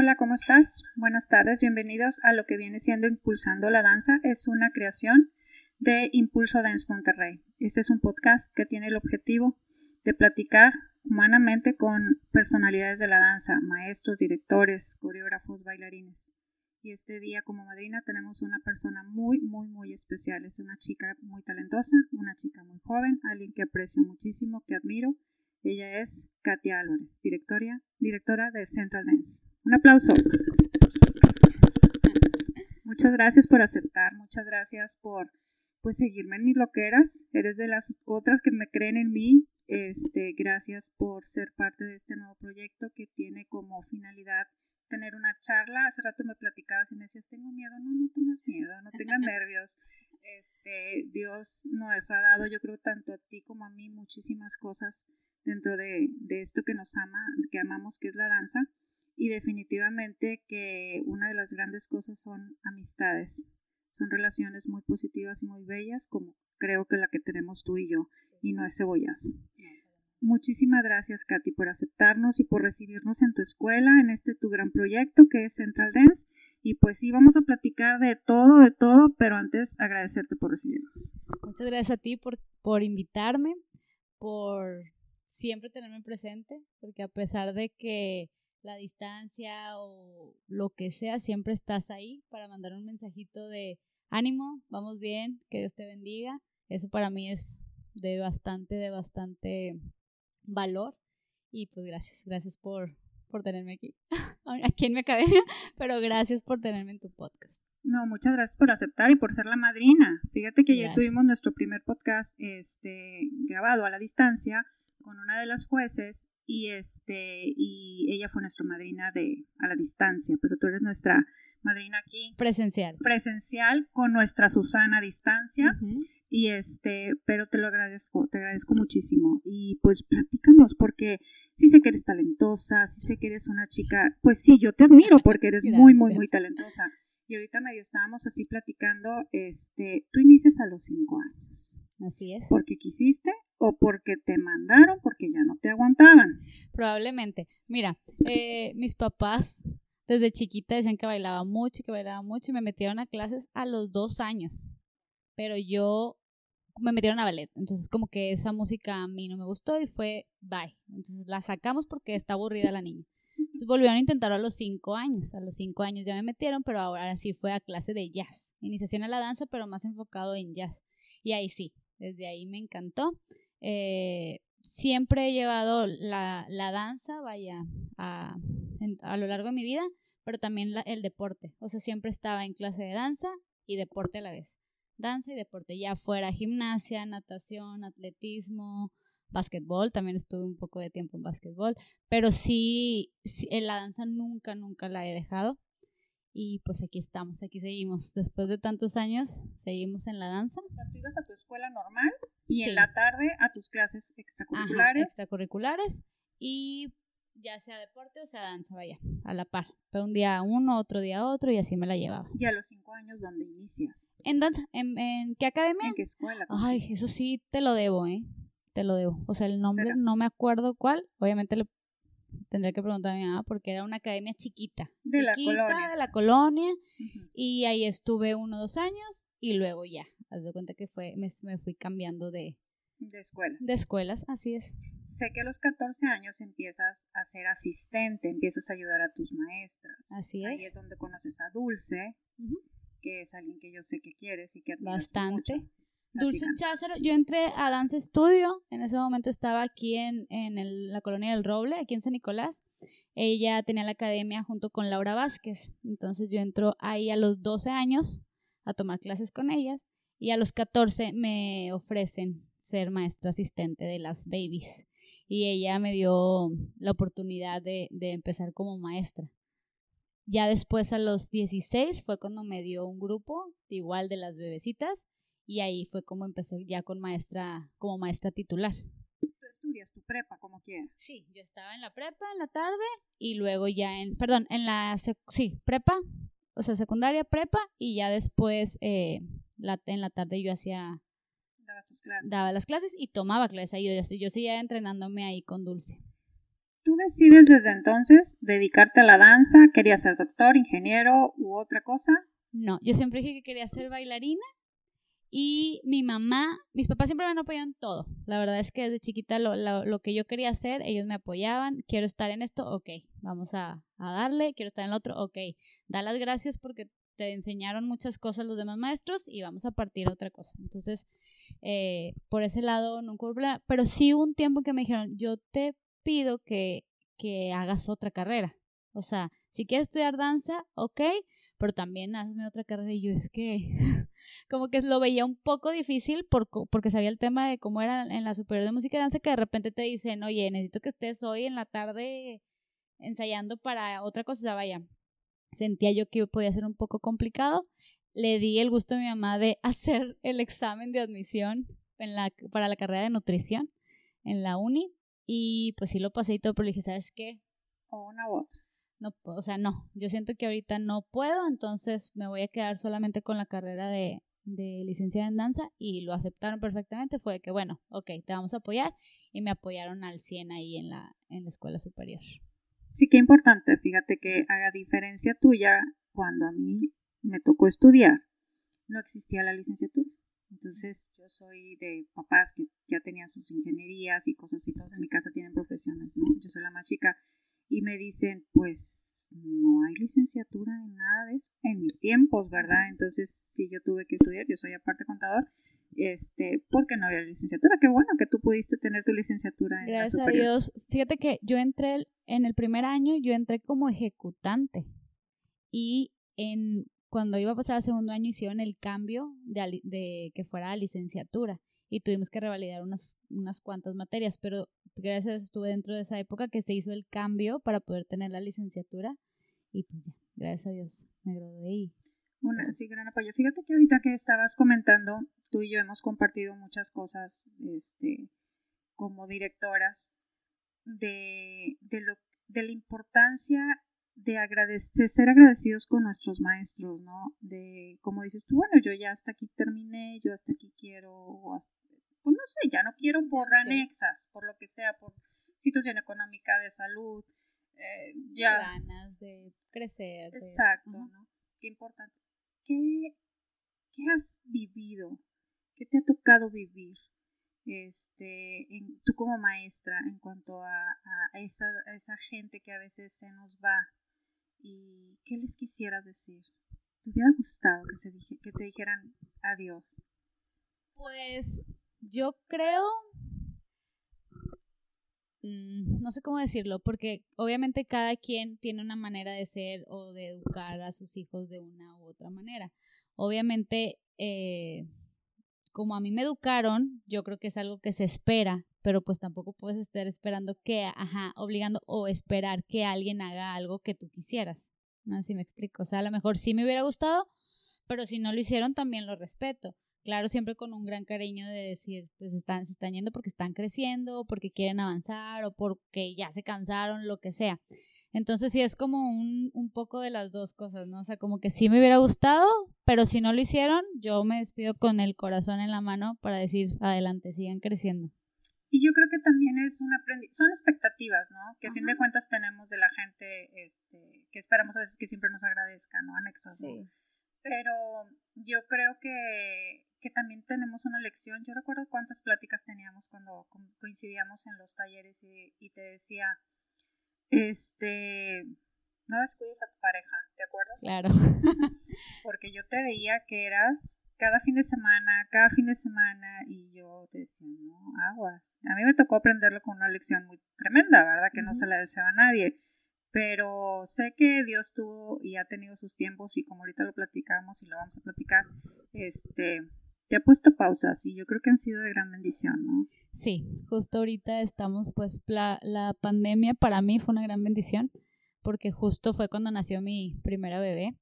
Hola, ¿cómo estás? Buenas tardes, bienvenidos a lo que viene siendo Impulsando la Danza. Es una creación de Impulso Dance Monterrey. Este es un podcast que tiene el objetivo de platicar humanamente con personalidades de la danza, maestros, directores, coreógrafos, bailarines. Y este día como madrina tenemos una persona muy, muy, muy especial. Es una chica muy talentosa, una chica muy joven, alguien que aprecio muchísimo, que admiro. Ella es Katia Álvarez, directora, directora de Central Dance. Un aplauso. Muchas gracias por aceptar, muchas gracias por pues seguirme en mis loqueras. Eres de las otras que me creen en mí. Este, gracias por ser parte de este nuevo proyecto que tiene como finalidad tener una charla. Hace rato me platicabas y me decías, tengo miedo. No, no tengas miedo, no tengas nervios. Este, Dios nos ha dado, yo creo, tanto a ti como a mí, muchísimas cosas dentro de, de esto que nos ama, que amamos, que es la danza. Y definitivamente que una de las grandes cosas son amistades. Son relaciones muy positivas y muy bellas, como creo que la que tenemos tú y yo, y no es cebollazo. Muchísimas gracias, Katy, por aceptarnos y por recibirnos en tu escuela, en este tu gran proyecto que es Central Dance. Y pues sí, vamos a platicar de todo, de todo, pero antes agradecerte por recibirnos. Muchas gracias a ti por, por invitarme, por siempre tenerme presente, porque a pesar de que la distancia o lo que sea, siempre estás ahí para mandar un mensajito de ánimo, vamos bien, que Dios te bendiga. Eso para mí es de bastante, de bastante valor. Y pues gracias, gracias por, por tenerme aquí, aquí en mi academia, pero gracias por tenerme en tu podcast. No, muchas gracias por aceptar y por ser la madrina. Fíjate que ya tuvimos nuestro primer podcast este, grabado a la distancia con una de las jueces y este y ella fue nuestra madrina de a la distancia, pero tú eres nuestra madrina aquí presencial. Presencial con nuestra Susana a distancia. Y este, pero te lo agradezco, te agradezco muchísimo. Y pues platícanos, porque sí sé que eres talentosa, sí sé que eres una chica, pues sí, yo te admiro porque eres muy, muy, muy talentosa. Y ahorita medio estábamos así platicando, este, tú inicias a los cinco años. Así es. ¿Porque quisiste o porque te mandaron porque ya no te aguantaban? Probablemente. Mira, eh, mis papás desde chiquita decían que bailaba mucho, que bailaba mucho y me metieron a clases a los dos años. Pero yo me metieron a ballet. Entonces como que esa música a mí no me gustó y fue bye. Entonces la sacamos porque está aburrida la niña. Entonces volvieron a intentar a los cinco años. A los cinco años ya me metieron, pero ahora sí fue a clase de jazz. Iniciación a la danza, pero más enfocado en jazz. Y ahí sí, desde ahí me encantó. Eh, siempre he llevado la, la danza, vaya, a, a, lo largo de mi vida, pero también el deporte. O sea, siempre estaba en clase de danza y deporte a la vez. Danza y deporte, ya fuera gimnasia, natación, atletismo, básquetbol, también estuve un poco de tiempo en básquetbol, pero sí, sí, la danza nunca, nunca la he dejado. Y pues aquí estamos, aquí seguimos. Después de tantos años, seguimos en la danza. O sea, tú ibas a tu escuela normal y en la tarde a tus clases extracurriculares. extracurriculares y ya sea deporte o sea danza, vaya, a la par. Pero un día uno, otro día otro y así me la llevaba. ¿Y a los cinco años dónde inicias? En danza. ¿En, en qué academia? ¿En qué escuela? Ay, eso sí te lo debo, ¿eh? Te lo debo. O sea, el nombre no me acuerdo cuál. Obviamente le tendría que preguntar a mi mamá porque era una academia chiquita. De la colonia. De la colonia. Y ahí estuve uno o dos años y luego ya. Haz de cuenta que fue, me, me, fui cambiando de... De escuelas. De escuelas, así es. Sé que a los 14 años empiezas a ser asistente, empiezas a ayudar a tus maestras. Así es. Ahí es donde conoces a Dulce, que es alguien que yo sé que quieres y que admiras Bastante. Mucho. Dulce Cházaro, yo entré a Dance Studio, en ese momento estaba aquí en, en el, la colonia del Roble, aquí en San Nicolás. Ella tenía la academia junto con Laura Vázquez, entonces yo entro ahí a los 12 años a tomar clases con ellas y a los 14 me ofrecen ser maestra asistente de las babies. Y ella me dio la oportunidad de, de empezar como maestra. Ya después a los 16 fue cuando me dio un grupo igual de las bebecitas y ahí fue como empecé ya con maestra, como maestra titular. ¿Tú estudias tu prepa como quieras? Sí, yo estaba en la prepa en la tarde y luego ya en, perdón, en la, sí, prepa, o sea, secundaria, prepa y ya después eh, la, en la tarde yo hacía... Daba tus clases. Daba las clases y tomaba clases ahí, yo, yo seguía entrenándome ahí con Dulce. tú decides desde entonces dedicarte a la danza, querías ser doctor, ingeniero u otra cosa. No, yo siempre dije que quería ser bailarina y mi mamá, mis papás siempre me en todo. La verdad es que desde chiquita lo, lo, que yo quería hacer, ellos me apoyaban. Quiero estar en esto, ok, vamos a, a darle. Quiero estar en el otro, ok. Da las gracias porque te enseñaron muchas cosas los demás maestros y vamos a partir a otra cosa. Entonces, eh, por ese lado nunca problema, pero sí hubo un tiempo que me dijeron, yo te pido que, que hagas otra carrera. O sea, si quieres estudiar danza, ok, pero también hazme otra carrera. Y yo es que como que lo veía un poco difícil por, porque sabía el tema de cómo era en la superior de música y danza, que de repente te dicen, oye, necesito que estés hoy en la tarde ensayando para otra cosa. O sea, vaya, sentía yo que podía ser un poco complicado. Le di el gusto a mi mamá de hacer el examen de admisión para la carrera de nutrición en la uni y pues sí lo pasé y todo, pero le dije, ¿sabes qué? O una. No, o sea, no, yo siento que ahorita no puedo, entonces me voy a quedar solamente con la carrera de, de licenciada en danza y lo aceptaron perfectamente. Fue que, bueno, ok, te vamos a apoyar y me apoyaron al 100 ahí en la, en la escuela superior. Sí, qué importante. Fíjate que a diferencia tuya, cuando a mí me tocó estudiar, no existía la licenciatura. Entonces, yo soy de papás que ya tenían sus ingenierías y cosas y todos en mi casa tienen profesiones, ¿no? Yo soy la más chica y me dicen, pues no hay licenciatura en nada de eso, en mis tiempos, ¿verdad? Entonces, si yo tuve que estudiar, yo soy aparte contador, este, porque no había licenciatura. Qué bueno que tú pudiste tener tu licenciatura en Gracias la a Dios. Fíjate que yo entré en el primer año, yo entré como ejecutante y en cuando iba a pasar al segundo año hicieron el cambio de, de que fuera a licenciatura y tuvimos que revalidar unas, unas cuantas materias, pero gracias a Dios estuve dentro de esa época que se hizo el cambio para poder tener la licenciatura y pues ya, gracias a Dios me gradué y una, sí, gran apoyo. Fíjate que ahorita que estabas comentando, tú y yo hemos compartido muchas cosas este, como directoras de, de, lo, de la importancia de, agradecer, ser agradecidos con nuestros maestros, ¿no? De, como dices tú, bueno, yo ya hasta aquí terminé, yo hasta aquí quiero, pues no sé, ya no quiero por anexas, por lo que sea, por situación económica, de salud, eh, ya. Ganas de crecer. Exacto, ¿no? Qué importante. ¿qué, has vivido? ¿Qué te ha tocado vivir? Este, tú como maestra en cuanto a, esa, esa gente que a veces se nos va y qué les quisieras decir. ¿Te hubiera gustado que, se dije, que te dijeran adiós? Pues yo creo, mm, no sé cómo decirlo, porque obviamente cada quien tiene una manera de ser o de educar a sus hijos de una u otra manera. Obviamente, eh, como a mí me educaron, yo creo que es algo que se espera, pero pues tampoco puedes estar esperando que, ajá, obligando o esperar que alguien haga algo que tú quisieras. No sé si me explico. O sea, a lo mejor sí me hubiera gustado, pero si no lo hicieron, también lo respeto. Claro, siempre con un gran cariño de decir, pues están, se están yendo porque están creciendo, porque quieren avanzar o porque ya se cansaron, lo que sea. Entonces sí es como un, un poco de las dos cosas, ¿no? O sea, como que sí me hubiera gustado, pero si no lo hicieron, yo me despido con el corazón en la mano para decir, adelante, sigan creciendo. Y yo creo que también es un aprendizaje, son expectativas, ¿no? Que a fin de cuentas tenemos de la gente, este, que esperamos a veces que siempre nos agradezca, ¿no? Anexos, sí. Pero yo creo que, que también tenemos una lección. Yo recuerdo cuántas pláticas teníamos cuando coincidíamos en los talleres y, y te decía, este, no descuides a tu pareja, ¿de acuerdo? Claro. Porque yo te veía que eras cada fin de semana, cada fin de semana, y yo te decía, no, aguas. A mí me tocó aprenderlo con una lección muy tremenda, ¿verdad? Que no se la deseo a nadie. Pero sé que Dios tuvo y ha tenido sus tiempos, y como ahorita lo platicamos y lo vamos a platicar, este, te ha puesto pausas y yo creo que han sido de gran bendición, ¿no? Sí, justo ahorita estamos, pues la, la pandemia para mí fue una gran bendición porque justo fue cuando nació mi primera bebé.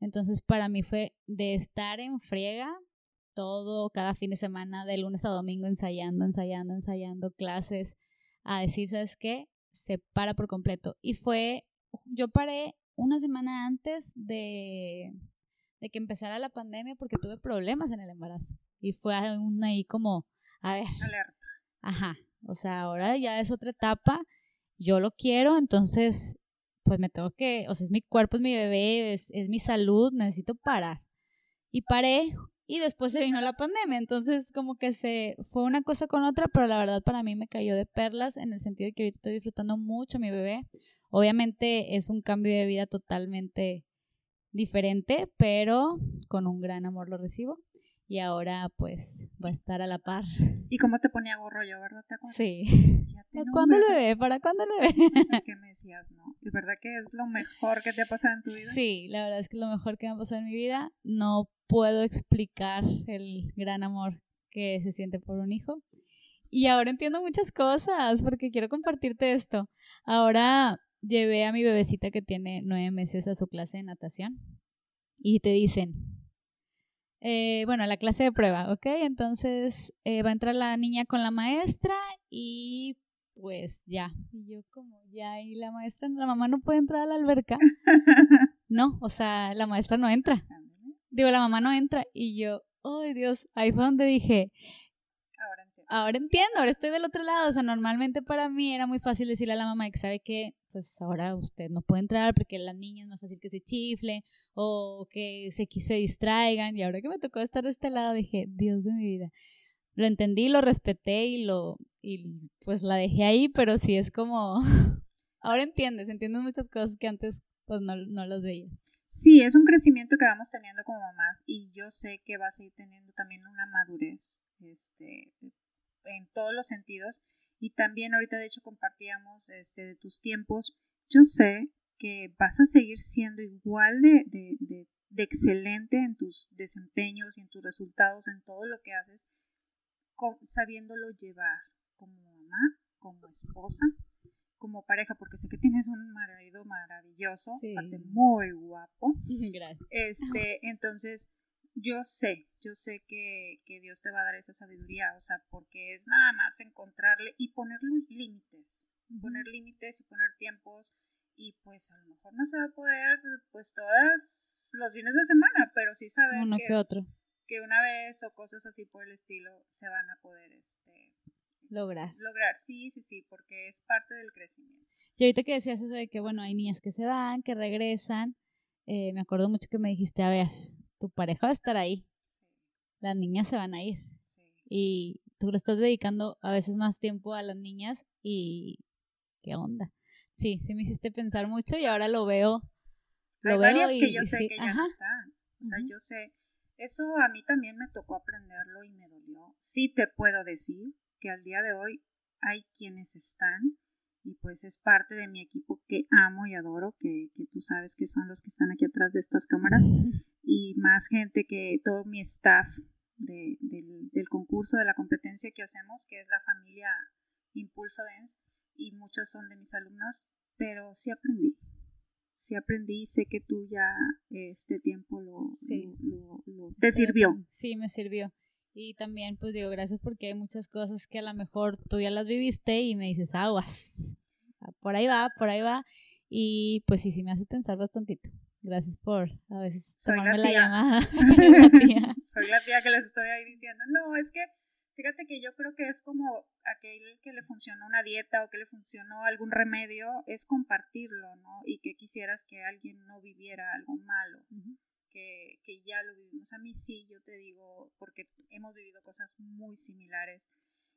Entonces para mí fue de estar en friega todo, cada fin de semana, de lunes a domingo, ensayando, ensayando, ensayando clases, a decir, ¿sabes qué? Se para por completo. Y fue, yo paré una semana antes de, de que empezara la pandemia porque tuve problemas en el embarazo. Y fue una ahí como, a ver. Alerta. Ajá. O sea, ahora ya es otra etapa yo lo quiero, entonces pues me tengo que, o sea, es mi cuerpo, es mi bebé, es, es mi salud, necesito parar. Y paré y después se vino la pandemia, entonces como que se fue una cosa con otra, pero la verdad para mí me cayó de perlas en el sentido de que ahorita estoy disfrutando mucho mi bebé. Obviamente es un cambio de vida totalmente diferente, pero con un gran amor lo recibo y ahora pues va a estar a la par. ¿Y cómo te ponía gorro yo, verdad? ¿Te acuerdas? Sí. ¿Para cuándo el bebé? ¿Para cuándo el bebé? ¿Qué me decías, no? ¿Y verdad que es lo mejor que te ha pasado en tu vida? Sí, la verdad es que es lo mejor que me ha pasado en mi vida. No puedo explicar el gran amor que se siente por un hijo. Y ahora entiendo muchas cosas porque quiero compartirte esto. Ahora llevé a mi bebecita que tiene nueve meses a su clase de natación y te dicen, eh, bueno, la clase de prueba, ¿ok? Entonces eh, va a entrar la niña con la maestra y pues ya. Y yo como ya, y la maestra, la mamá no puede entrar a la alberca. No, o sea, la maestra no entra. Digo, la mamá no entra y yo, ay Dios, ahí fue donde dije, ahora entiendo. Ahora entiendo, ahora estoy del otro lado. O sea, normalmente para mí era muy fácil decirle a la mamá que sabe que pues ahora usted no puede entrar porque la niña es más fácil que se chifle o que se, se distraigan. Y ahora que me tocó estar de este lado, dije, Dios de mi vida. Lo entendí, lo respeté y lo y pues la dejé ahí, pero sí es como ahora entiendes, entiendes muchas cosas que antes pues no, no las veía. Sí, es un crecimiento que vamos teniendo como mamás y yo sé que vas a ir teniendo también una madurez este, en todos los sentidos y también ahorita de hecho compartíamos este, de tus tiempos. Yo sé que vas a seguir siendo igual de, de, de, de excelente en tus desempeños y en tus resultados, en todo lo que haces, sabiéndolo llevar como mamá, como esposa, como pareja, porque sé que tienes un marido maravilloso, muy guapo. Gracias. Este, entonces, yo sé, yo sé que, que, Dios te va a dar esa sabiduría, o sea, porque es nada más encontrarle y poner límites, poner límites y poner tiempos y pues a lo mejor no se va a poder pues todas los fines de semana, pero sí saber Uno que, otro. que una vez o cosas así por el estilo se van a poder este lograr. Lograr, sí, sí, sí, porque es parte del crecimiento. Y ahorita que decías eso de que bueno, hay niñas que se van, que regresan, eh, me acuerdo mucho que me dijiste, a ver, tu pareja va a estar ahí. Las niñas se van a ir. Y tú le estás dedicando a veces más tiempo a las niñas y qué onda. Sí, sí me hiciste pensar mucho y ahora lo veo. Lo Hay varias que yo sé que ya no están. O sea, yo sé, eso a mí también me tocó aprenderlo y me dolió. Sí te puedo decir que al día de hoy hay quienes están y pues es parte de mi equipo que amo y adoro, que, que tú sabes que son los que están aquí atrás de estas cámaras y más gente que todo mi staff de, del, del, concurso, de la competencia que hacemos, que es la familia Impulso Dance, y muchos son de mis alumnos, pero sí aprendí. Sí aprendí y sé que tú ya este tiempo lo, lo, lo, te sirvió. Sí, me sirvió. Y también, pues digo, gracias porque hay muchas cosas que a lo mejor tú ya las viviste y me dices, aguas. Por ahí va, por ahí va. Y pues sí, sí me hace pensar bastantito. Gracias por a veces tomarme la, llamada. Soy la tía que les estoy ahí diciendo. No, es que fíjate que yo creo que es como aquel que le funcionó una dieta o que le funcionó algún remedio, es compartirlo, ¿no? Y que quisieras que alguien no viviera algo malo. que, que ya lo vivimos. A mí sí, yo te digo, porque hemos vivido cosas muy similares.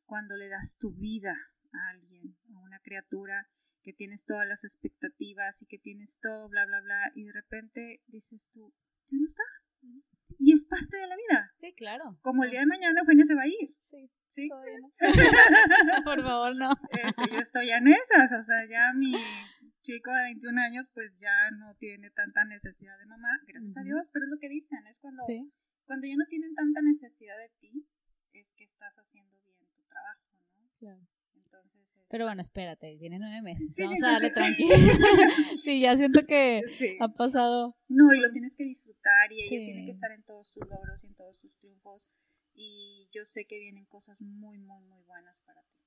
Cuando le das tu vida a alguien, a una criatura, que tienes todas las expectativas y que tienes todo, bla, bla, bla, y de repente dices tú, ya no está. Y es parte de la vida. Sí, claro. Como el día de mañana Eugenia se va a ir. Sí. ¿Sí? no. Por favor, no. Este, yo estoy en esas, o sea, ya mi chico de 21 años pues ya no tiene tanta necesidad de mamá, gracias a Dios, pero es lo que dicen, es cuando, cuando ya no tienen tanta necesidad de ti, es que estás haciendo bien tu trabajo, ¿no? Claro. Pero bueno, espérate, tiene nueve meses. Vamos a darle tranquilo. sí, ya siento que ha pasado. No, y lo tienes que disfrutar y ella tiene que estar en todos tus logros y en todos tus triunfos. Y yo sé que vienen cosas muy, muy, muy buenas para ti.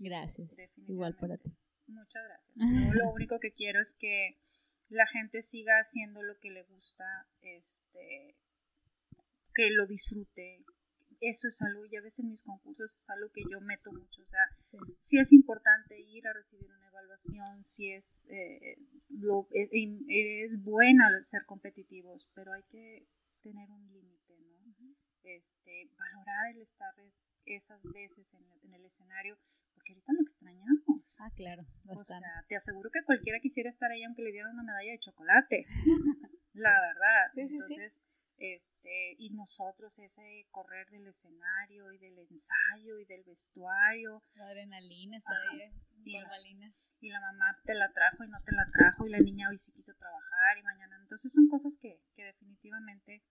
Gracias. Igual para ti. Muchas gracias. lo único que quiero es que la gente siga haciendo lo que le gusta, este, que lo disfrute, eso es algo, ya ves en mis concursos es algo que yo meto mucho, o sea, sí, es importante ir a recibir una evaluación, si es, eh, lo, es, es buena ser competitivos, pero hay que tener un límite, ¿no? este, valorar el estar esas veces en, en el escenario, porque ahorita lo extrañamos. Ah, claro. O sea, te aseguro que cualquiera quisiera estar ahí aunque le dieran una medalla de chocolate. la verdad. Entonces, este, y nosotros ese correr del escenario y del ensayo y del vestuario. La adrenalina está ahí, y la, y la mamá te la trajo y no te la trajo y la niña hoy sí quiso trabajar y mañana. Entonces son cosas que, que definitivamente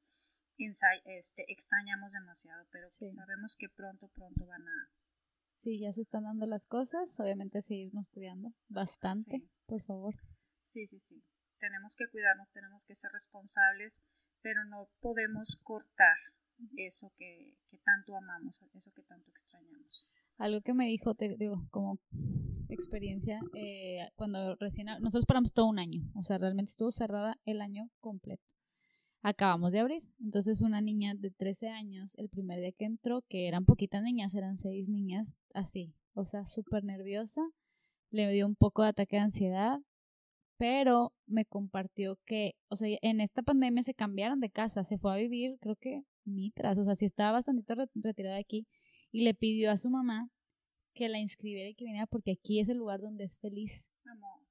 este, extrañamos demasiado, pero pues sabemos que pronto, pronto van a, Sí, ya se están dando las cosas. Obviamente seguirnos cuidando bastante, por favor. Sí, sí, sí. Tenemos que cuidarnos, tenemos que ser responsables, pero no podemos cortar eso que, tanto amamos, eso que tanto extrañamos. Algo que me dijo, te digo, como experiencia, eh, cuando recién, nosotros paramos todo un año, o sea, realmente estuvo cerrada el año completo acabamos de abrir. Entonces una niña de 13 años, el primer día que entró, que eran poquitas niñas, eran seis niñas así, o sea, súper nerviosa, le dio un poco de ataque de ansiedad, pero me compartió que, o sea, en esta pandemia se cambiaron de casa, se fue a vivir, creo que Mitras, o sea, sí estaba bastante retirada de aquí, y le pidió a su mamá que la inscribiera y que viniera porque aquí es el lugar donde es feliz.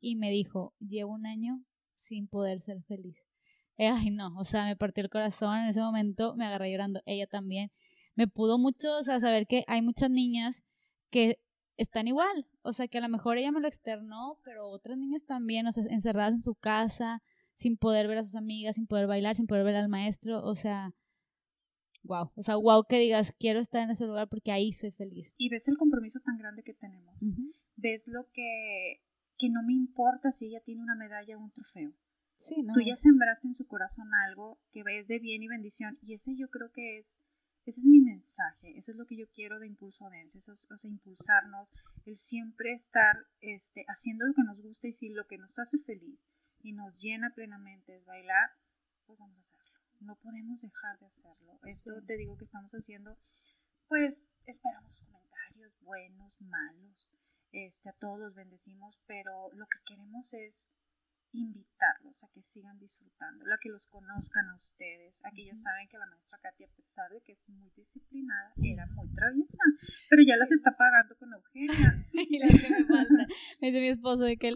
Y me dijo, llevo un año sin poder ser feliz. Eh, ay, no, o sea, me partió el corazón en ese momento, me agarré llorando, ella también. Me pudo mucho, o sea, saber que hay muchas niñas que están igual, o sea, que a lo mejor ella me lo externó, pero otras niñas también, o sea, encerradas en su casa, sin poder ver a sus amigas, sin poder bailar, sin poder ver al maestro, o sea, wow, o sea, wow que digas, quiero estar en ese lugar porque ahí soy feliz. Y ves el compromiso tan grande que tenemos, ves lo que, que no me importa si ella tiene una medalla o un trofeo, Tú ya sembraste en su corazón algo que ves de bien y bendición y ese yo creo que es, ese es mi mensaje, eso es lo que yo quiero de Impulso Dance, eso es, o sea, impulsarnos, el siempre estar este, haciendo lo que nos gusta y si lo que nos hace feliz y nos llena plenamente es bailar, pues vamos a hacerlo. No podemos dejar de hacerlo. Esto te digo que estamos haciendo, pues esperamos comentarios buenos, malos, este, a todos los bendecimos, pero lo que queremos es invitarlos a que sigan disfrutando, a que los conozcan a ustedes, a que ya saben que la maestra Katia, a pesar de que es muy disciplinada, era muy traviesa, pero ya las está pagando con Eugenia. y la que me falta, me dice mi esposo de que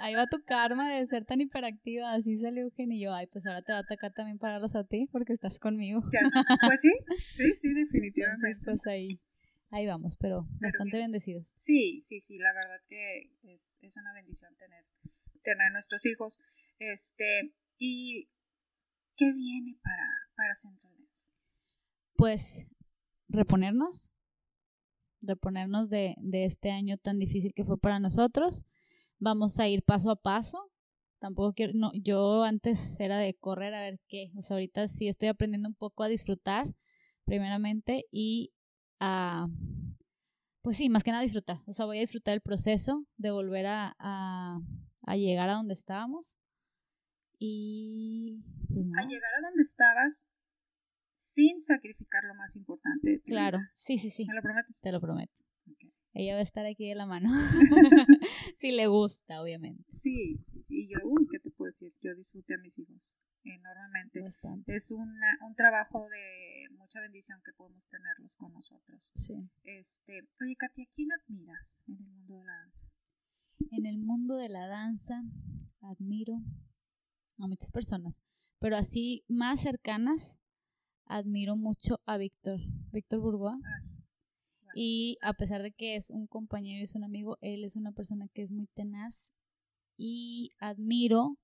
ahí va tu karma de ser tan hiperactiva, así salió Eugenia y yo, ay, pues ahora te va a atacar también pagarlos a ti porque estás conmigo. pues sí, sí, sí, definitivamente. pues ahí. Ahí vamos, pero, bastante bendecidos. Sí, sí, sí, la verdad que es, es una bendición tener tener nuestros hijos. Este, ¿Y qué viene para, para Central? Pues reponernos, reponernos de, de este año tan difícil que fue para nosotros. Vamos a ir paso a paso. Tampoco quiero, no, yo antes era de correr a ver qué. O sea, ahorita sí estoy aprendiendo un poco a disfrutar, primeramente, y a, pues sí, más que nada disfrutar. O sea, voy a disfrutar el proceso de volver a llegar a donde estábamos. Y pues a llegar a donde estabas sin sacrificar lo más importante. claro, sí, sí, sí. ¿Me lo prometes? Te lo prometo. Ella va a estar aquí de la mano. si le gusta, obviamente. Sí, sí, sí. Yo, uy, ¿qué te puedo decir? Yo disfruté a mis hijos enormemente. Es una, un trabajo de mucha bendición que podemos tenerlos con nosotros. Sí. Este, oye, Katia, ¿quién admiras en el mundo de la danza? En el mundo de la danza admiro a muchas personas, pero así más cercanas admiro mucho a Víctor, Víctor Burgoa. Y a pesar de que es un compañero y es un amigo, él es una persona que es muy tenaz y admiro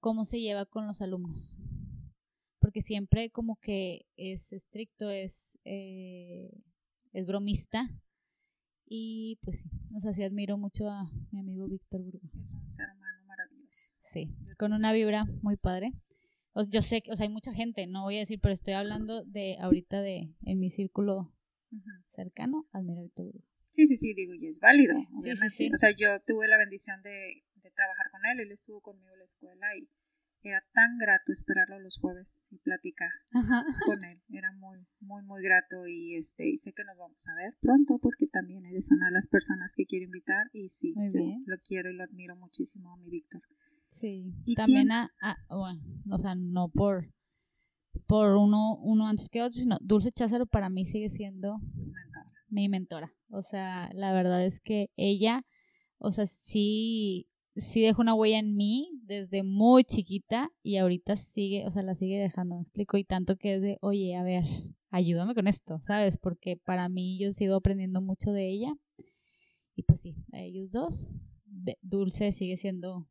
cómo se lleva con los alumnos. Porque siempre como que es estricto, es, eh, es bromista, y pues sí, o sea, sí admiro mucho a mi amigo Víctor Burgo. Es un ser humano maravilloso. Sí, con una vibra muy padre. O, yo sé que, o sea, hay mucha gente, no voy a decir, pero estoy hablando de ahorita de en mi círculo cercano, admiro a Víctor Burgo. Sí, sí, sí, digo, y es válido, obviamente. Sí, sí, O sea, yo tuve la bendición de, de trabajar con él, él estuvo conmigo en la escuela y era tan grato esperarlo los jueves y platicar con él. Era muy, muy, muy grato y este y sé que nos vamos a ver pronto porque también eres una de las personas que quiero invitar y sí, yo lo quiero y lo admiro muchísimo a mi Víctor. Sí, y también a, bueno, o sea, no por por uno, uno antes que otro, sino Dulce Cházaro para mí sigue siendo mi mentora. O sea, la verdad es que ella, o sea, sí sí dejó una huella en mí desde muy chiquita y ahorita sigue, o sea, la sigue dejando, me explico, y tanto que es de, oye, a ver, ayúdame con esto, ¿sabes? Porque para mí yo sigo aprendiendo mucho de ella. Y pues sí, a ellos dos, Dulce sigue siendo,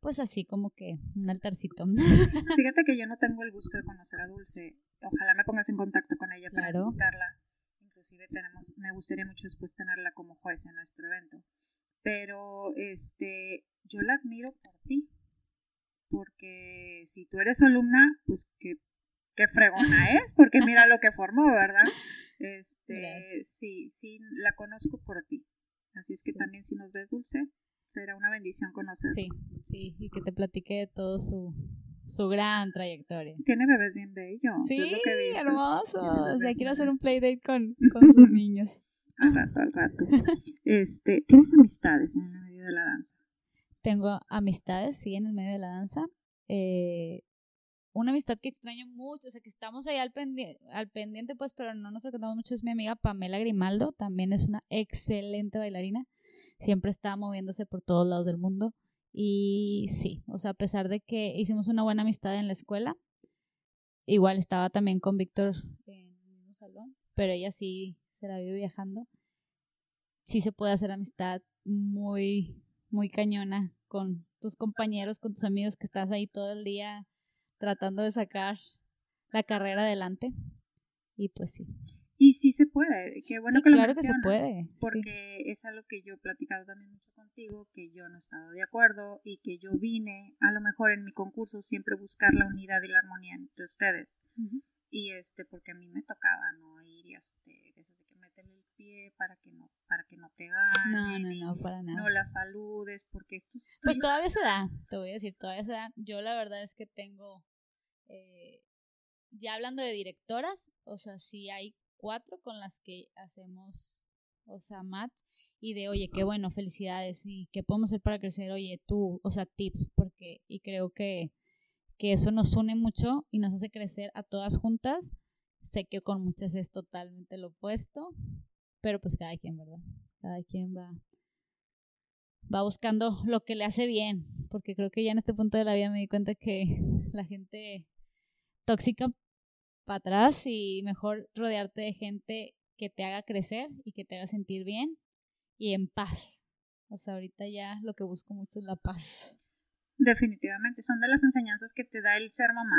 pues así como que un altarcito. Fíjate que yo no tengo el gusto de conocer a Dulce. Ojalá me pongas en contacto con ella para invitarla. Inclusive tenemos, me gustaría mucho después tenerla como juez en nuestro evento pero este, yo la admiro por ti, porque si tú eres su alumna, pues qué, qué fregona es, porque mira lo que formó, ¿verdad? Este, sí, sí, la conozco por ti. Así es que también si nos ves dulce, será una bendición conocerla. Sí, sí, y que te platique de todo su, su gran trayectoria. Tiene bebés bien bellos. Sí, hermosos. O sea, quiero hacer un playdate con, con sus niños. Al rato, al rato. Este, ¿Tienes amistades en el medio de la danza? Tengo amistades, sí, en el medio de la danza. Eh, una amistad que extraño mucho, o sea, que estamos ahí al, al pendiente, pues, pero no nos frecuentamos mucho, es mi amiga Pamela Grimaldo, también es una excelente bailarina, siempre está moviéndose por todos lados del mundo. Y sí, o sea, a pesar de que hicimos una buena amistad en la escuela, igual estaba también con Víctor en el mismo salón, pero ella sí se la vive viajando, sí se puede hacer amistad muy, muy cañona con tus compañeros, con tus amigos que estás ahí todo el día tratando de sacar la carrera adelante. Y pues sí. Y sí se puede, qué bueno que lo claro que se puede. Porque es algo que yo he platicado también mucho contigo, que yo no he estado de acuerdo y que yo vine, a lo mejor en mi concurso, siempre buscar la unidad y la armonía entre ustedes y este porque a mí me tocaba no este es que meterle el pie para que no para que no te ganen no no no para nada no la saludes porque pues, pues todavía se da te voy a decir todavía se da yo la verdad es que tengo eh, ya hablando de directoras o sea sí hay cuatro con las que hacemos o sea match y de oye qué bueno felicidades y qué podemos hacer para crecer oye tú o sea tips porque y creo que que eso nos une mucho y nos hace crecer a todas juntas. Sé que con muchas es totalmente lo opuesto, pero pues cada quien, ¿verdad? Cada quien va va buscando lo que le hace bien, porque creo que ya en este punto de la vida me di cuenta que la gente tóxica para atrás y mejor rodearte de gente que te haga crecer y que te haga sentir bien y en paz. O sea, ahorita ya lo que busco mucho es la paz. Definitivamente, son de las enseñanzas que te da el ser mamá.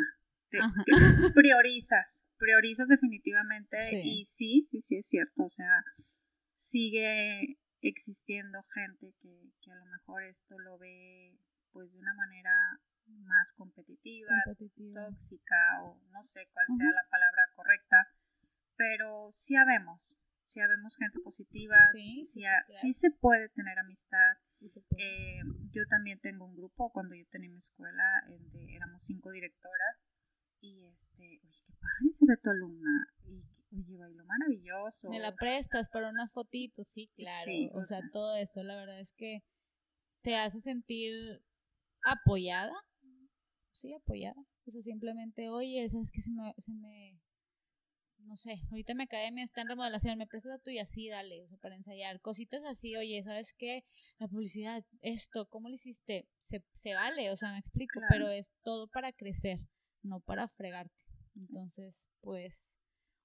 priorizas, priorizas definitivamente y sí, sí, sí es cierto, o sea, sigue existiendo gente que, que, a lo mejor esto lo ve pues de una manera más competitiva, tóxica o no sé cuál sea la palabra correcta, pero sí habemos, sí habemos gente positiva, sí, sí se puede tener amistad, eh, yo también tengo un grupo, cuando yo tenía mi escuela, éramos cinco directoras, y este, oye, qué padre se ve tu alumna, y oye, bailó maravilloso. Me la prestas para unas fotitos, sí, claro. o, sea, todo eso, la verdad es que te hace sentir apoyada, sí, apoyada. O sea, simplemente, oye, ¿sabes que se me, se me no sé, ahorita mi academia está en remodelación, me prestas a y así, dale, o sea, para ensayar. Cositas así, oye, ¿sabes qué? La publicidad, esto, ¿cómo lo hiciste? Se, se vale, o sea, me explico, pero es todo para crecer, no para fregarte. Entonces, pues,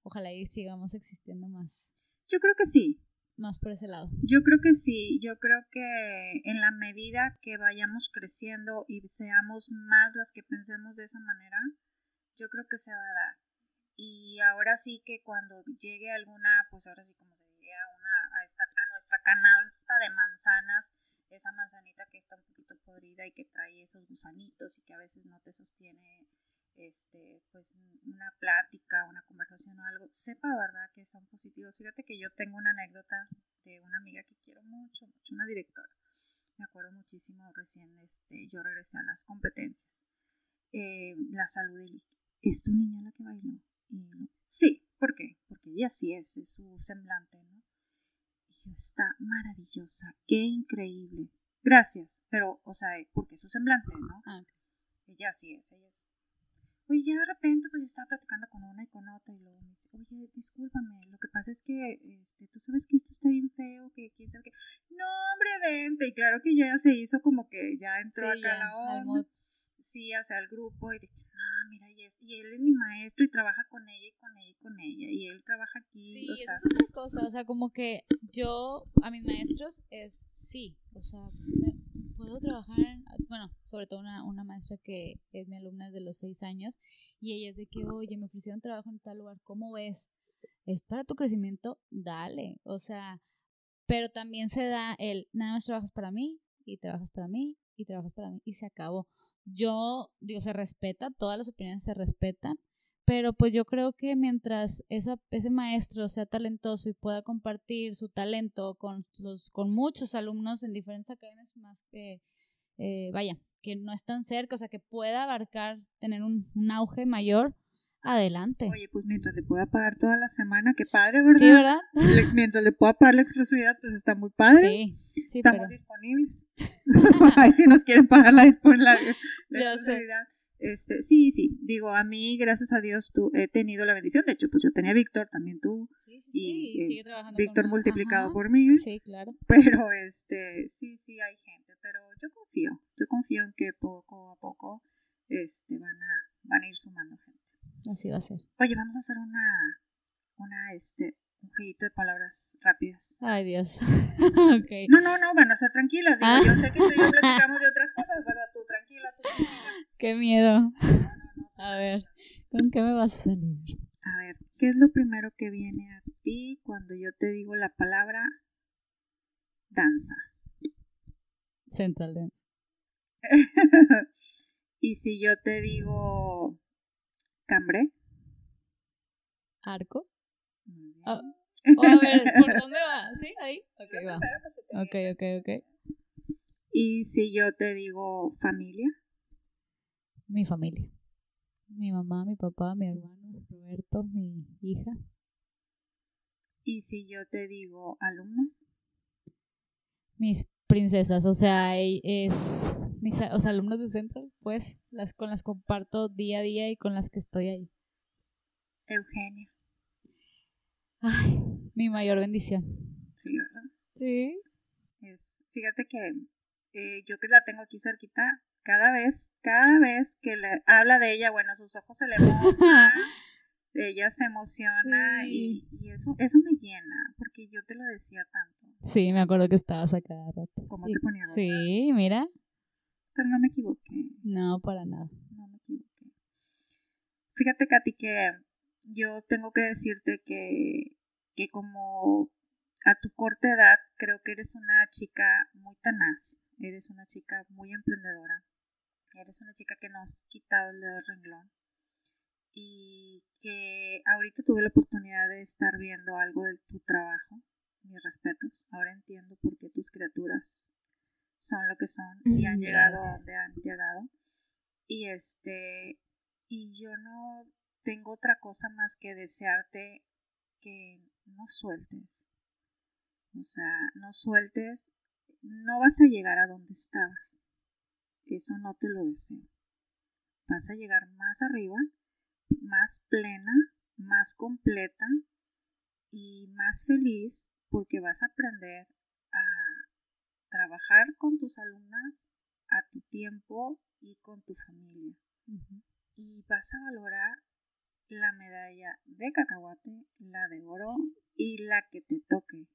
ojalá y sigamos existiendo más. Yo creo que sí. Más por ese lado. Yo creo que sí, yo creo que en la medida que vayamos creciendo y seamos más las que pensemos de esa manera, yo creo que se va a dar y ahora sí que cuando llegue alguna, pues ahora sí como se diría, una, a, esta, a nuestra canasta de manzanas, esa manzanita que está un poquito podrida y que trae esos gusanitos y que a veces no te sostiene este pues una plática, una conversación o algo, sepa verdad que son positivos. Fíjate que yo tengo una anécdota de una amiga que quiero mucho, mucho, una directora. me acuerdo muchísimo recién, este, yo regresé a las competencias. Eh, la salud y ¿es tu niña la que bailó? Y, sí, ¿por qué? Porque ella sí es, es su semblante, ¿no? Y está maravillosa, qué increíble. Gracias, pero, o sea, porque es su semblante, ¿no? Ah, Ella sí es, ella es. Oye, ya de repente, pues yo estaba platicando con una y con otra, y luego me dice, oye, discúlpame, lo que pasa es que, este, tú sabes que esto está bien feo, que quién sabe qué. No, hombre, vente. Y claro que ya se hizo como que ya entró Sí, acá ya, la onda. Sí, hacia el grupo, y dije, ah, mira, y, es, y él es mi maestro y trabaja con ella y con ella y con ella, y él trabaja aquí, Sí, o sea, es otra cosa, o sea, como que yo a mis maestros es sí, o sea, me- puedo trabajar, en- bueno, sobre todo una, una maestra que es mi alumna de los seis años y ella es de que, oye, me ofrecieron trabajo en tal lugar, ¿cómo ves? ¿Es para tu crecimiento? Dale, o sea, pero también se da el, nada más trabajas para mí y trabajas para mí y trabajas para mí y se acabó. Yo, digo, se respeta, todas las opiniones se respetan, pero pues yo creo que mientras esa, ese maestro sea talentoso y pueda compartir su talento con, los, con muchos alumnos en diferentes academias más que, eh, vaya, que no están cerca, o sea, que pueda abarcar, tener un, un auge mayor, adelante. oye, pues mientras le pueda pagar toda la semana, qué padre, ¿verdad? sí, ¿verdad? Le- mientras le pueda pagar la exclusividad, pues está muy padre. Sí, sí, Estamos pero disponibles. Ay, si nos quieren pagar la, la, la Ya sé. Este, sí, sí, digo, a mí, gracias a Dios, tú, he tenido la bendición. De hecho, pues yo tenía a Víctor, también tú. sí, sí, y, sí, sigue trabajando Víctor con- multiplicado ajá, por mil. Sí, claro. Pero, este, sí, sí hay gente. Pero yo confío, yo confío en que poco a poco este, van, a, van a ir sumando gente. Así va a ser. Oye, vamos a hacer una, una, este, un jueguito de palabras rápidas. Ay, Dios. No, no, no, van a ser tranquilas. Digo, Ah. yo sé que tú y yo platicamos de otras cosas, ¿verdad? Tranquila, tú tranquila. Qué miedo. A ver, ¿con qué me vas a salir? A ver, ¿qué es lo primero que viene a ti cuando yo te digo la palabra danza? Central Dance. y si yo te digo cambré. ¿Arco? Ah, Oh, a ver, ¿por dónde va? ¿Sí? Ahí. Ok, va. Ok, ok, ok. Y si yo te digo familia. Mi familia. Mi mamá, mi papá, mi hermano, Roberto, mi hija. Y si yo te digo alumnas. Mis princesas, o sea, es mis o sea, alumnos de Central, pues, las con las comparto día a día y con las que estoy ahí. Eugenia. Ay, mi mayor bendición. Sí, ¿verdad? Sí. Es, fíjate que eh, yo que la tengo aquí cerquita, cada vez, cada vez que le habla de ella, bueno, sus ojos se le mojan, ella se emociona Sí. y, y eso, eso me llena, porque yo te lo decía tanto. Sí, me acuerdo que estabas a cada rato. ¿Cómo te ponía roja? Sí, mira. Pero no me equivoqué, No, para nada. no me equivoqué. Fíjate, Katy, que yo tengo que decirte que, que como a tu corta edad, creo que eres una chica muy tenaz, eres una chica muy emprendedora, eres una chica que no has quitado el dedo del renglón y que ahorita tuve la oportunidad de estar viendo algo de tu trabajo, mis respetos, ahora entiendo por qué tus criaturas son lo que son y han llegado a donde han llegado y este y yo no tengo otra cosa más que desearte que no sueltes. O sea, no sueltes, no vas a llegar a donde estabas. Eso no te lo deseo. Vas a llegar más arriba, más plena, más completa y más feliz porque vas a aprender a trabajar con tus alumnas a tu tiempo y con tu familia y vas a valorar la medalla de cacahuate, la de oro y la que te toque.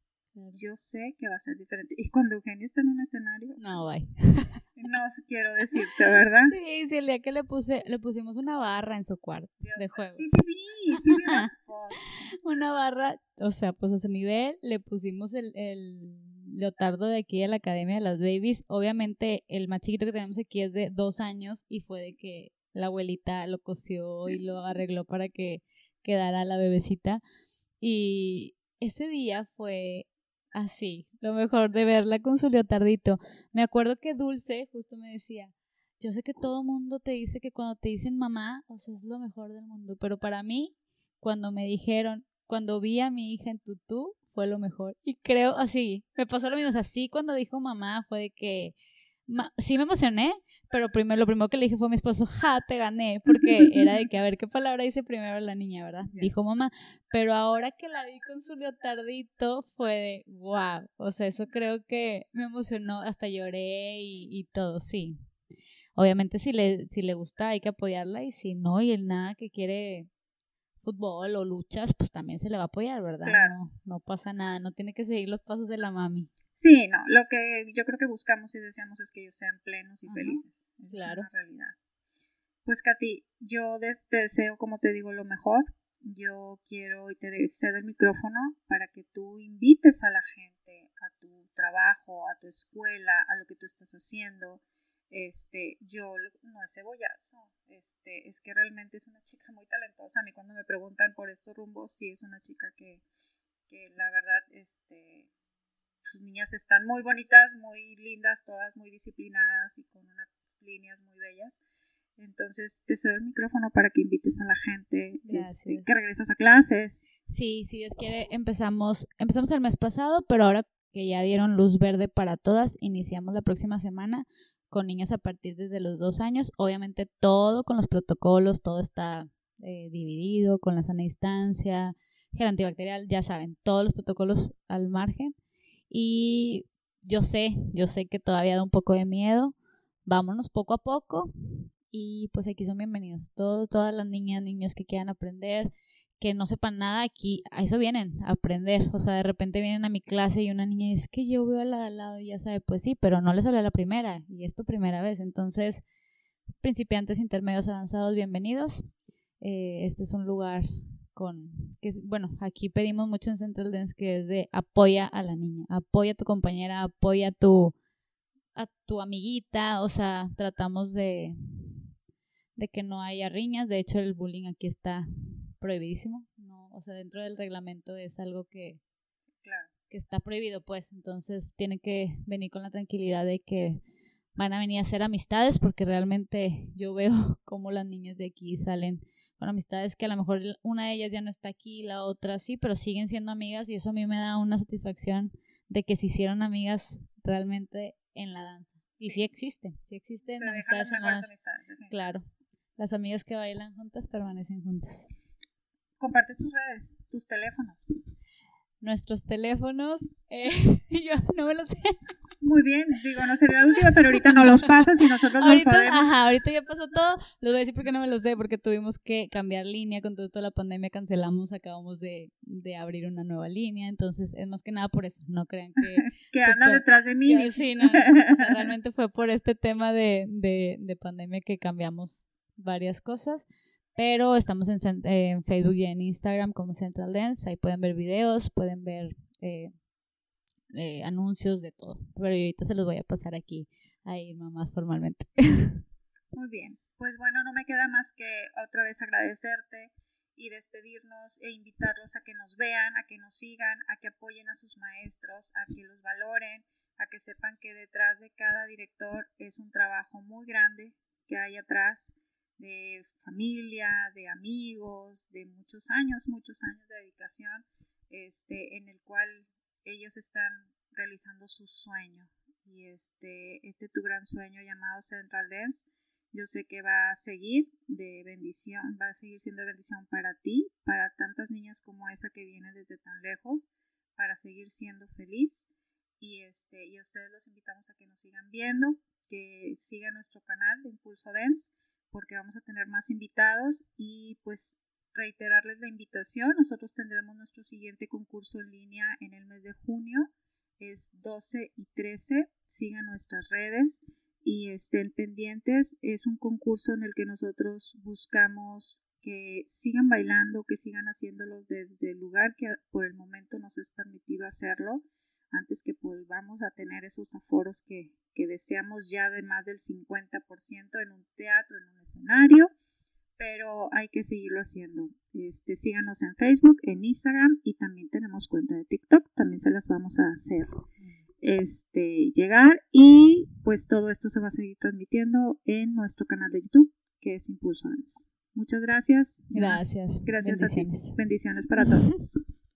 Yo sé que va a ser diferente. Y cuando Eugenio está en un escenario, No, bye. no quiero decirte, ¿verdad? Sí, sí, el día que le puse, le pusimos una barra en su cuarto de juego. Sí, sí vi, sí vi. Una barra, o sea, pues a su nivel, le pusimos el, el leotardo de aquí de la Academia de las Babies. Obviamente, el más chiquito que tenemos aquí es de dos años y fue de que la abuelita lo cosió y lo arregló para que quedara la bebecita. Y ese día fue así, lo mejor de verla con su leotardito. Me acuerdo que Dulce justo me decía, yo sé que todo mundo te dice que cuando te dicen mamá, o es lo mejor del mundo, pero para mí, cuando me dijeron, cuando vi a mi hija en tutú, fue lo mejor. Y creo así, me pasó lo mismo, o sea, cuando dijo mamá fue de que sí me emocioné, pero primero, lo primero que le dije fue a mi esposo, ja, te gané, porque era de que a ver qué palabra dice primero la niña, ¿verdad? Dijo mamá, pero ahora que la vi con su leotardito fue de, wow, o sea, eso creo que me emocionó, hasta lloré y, y todo, sí. Obviamente si le, si le gusta hay que apoyarla y si no, y el nada que quiere fútbol o luchas, pues también se le va a apoyar, ¿verdad? No, no pasa nada, no tiene que seguir los pasos de la mami. Sí, no, lo que yo creo que buscamos y deseamos es que ellos sean plenos y felices. claro. Es una realidad. Pues Katy, yo te deseo, como te digo, lo mejor. Yo quiero y te cedo el micrófono para que tú invites a la gente a tu trabajo, a tu escuela, a lo que tú estás haciendo. Este, yo no es cebollazo, este, es que realmente es una chica muy talentosa. A mí cuando me preguntan por estos rumbos, sí es una chica que, que la verdad, este, sus niñas están muy bonitas, muy lindas, todas muy disciplinadas y con unas líneas muy bellas. Entonces te cedo el micrófono para que invites a la gente este, que regresas a clases. Sí, si Dios quiere, empezamos, empezamos el mes pasado, pero ahora que ya dieron luz verde para todas, iniciamos la próxima semana con niñas a partir desde los dos años. Obviamente todo con los protocolos, todo está eh, dividido con la sana distancia, gel antibacterial, ya saben, todos los protocolos al margen. Y yo sé, yo sé que todavía da un poco de miedo. Vámonos poco a poco y pues aquí son bienvenidos. Todo, todas las niñas, niños que quieran aprender, que no sepan nada aquí, a eso vienen, aprender. O sea, de repente vienen a mi clase y una niña dice que yo veo a la de al lado y ya sabe, pues sí, pero no les hablé la primera y es tu primera vez. Entonces, principiantes, intermedios, avanzados, bienvenidos. Eh, este es un lugar con, que bueno, aquí pedimos mucho en Central Dance que es de apoya a la niña, apoya a tu compañera, apoya a tu, a tu amiguita, o sea, tratamos de, de que no haya riñas, de hecho el bullying aquí está prohibidísimo, no, o sea, dentro del reglamento es algo que, que está prohibido, pues, entonces tiene que venir con la tranquilidad de que van a venir a hacer amistades porque realmente yo veo cómo las niñas de aquí salen con amistades que a lo mejor una de ellas ya no está aquí, la otra sí, pero siguen siendo amigas y eso a mí me da una satisfacción de que se hicieron amigas realmente en la danza. Y sí existen, sí existen amistades en la danza. claro, las amigas que bailan juntas permanecen juntas. Comparte tus redes, tus teléfonos. Nuestros teléfonos, eh, yo no me lo sé. Muy bien, digo, no sería la última, pero ahorita no los pasas y nosotros ahorita, los podemos. Ajá, ahorita ya pasó todo. Les voy a decir porque no me los sé, porque tuvimos que cambiar línea con todo esto de la pandemia, cancelamos, acabamos de, de abrir una nueva línea, entonces es más que nada por eso, no crean que... que andan detrás de mí. sí, no, realmente fue por este tema de, de, de pandemia que cambiamos varias cosas. Pero estamos en, Facebook y en Instagram como Central Dance. Ahí pueden ver videos, pueden ver eh, eh, anuncios, de todo. Pero ahorita se los voy a pasar aquí a Irma más formalmente. Muy bien. Pues bueno, no me queda más que otra vez agradecerte y despedirnos e invitarlos a que nos vean, a que nos sigan, a que apoyen a sus maestros, a que los valoren, a que sepan que detrás de cada director es un trabajo muy grande que hay atrás de familia, de amigos, de muchos años, muchos años de dedicación, este, en el cual ellos están realizando su sueño y este, este tu gran sueño llamado Central Dance, yo sé que va a seguir de bendición, va a seguir siendo de bendición para ti, para tantas niñas como esa que viene desde tan lejos, para seguir siendo feliz. Y este, y a ustedes los invitamos a que nos sigan viendo, que sigan nuestro canal de Impulso Dance, porque vamos a tener más invitados y pues reiterarles la invitación. Nosotros tendremos nuestro siguiente concurso en línea en el mes de junio. Es 12 y 13. Sigan nuestras redes y estén pendientes. Es un concurso en el que nosotros buscamos que sigan bailando, que sigan haciéndolo desde el lugar que por el momento nos es permitido hacerlo, antes que volvamos a tener esos aforos que, que deseamos ya de más del 50% en un teatro, en un escenario pero hay que seguirlo haciendo. Este, síganos en Facebook, en Instagram y también tenemos cuenta de TikTok, también se las vamos a hacer este, llegar y pues todo esto se va a seguir transmitiendo en nuestro canal de YouTube que es Impulso Muchas gracias. Gracias. Gracias a ti. Bendiciones para todos.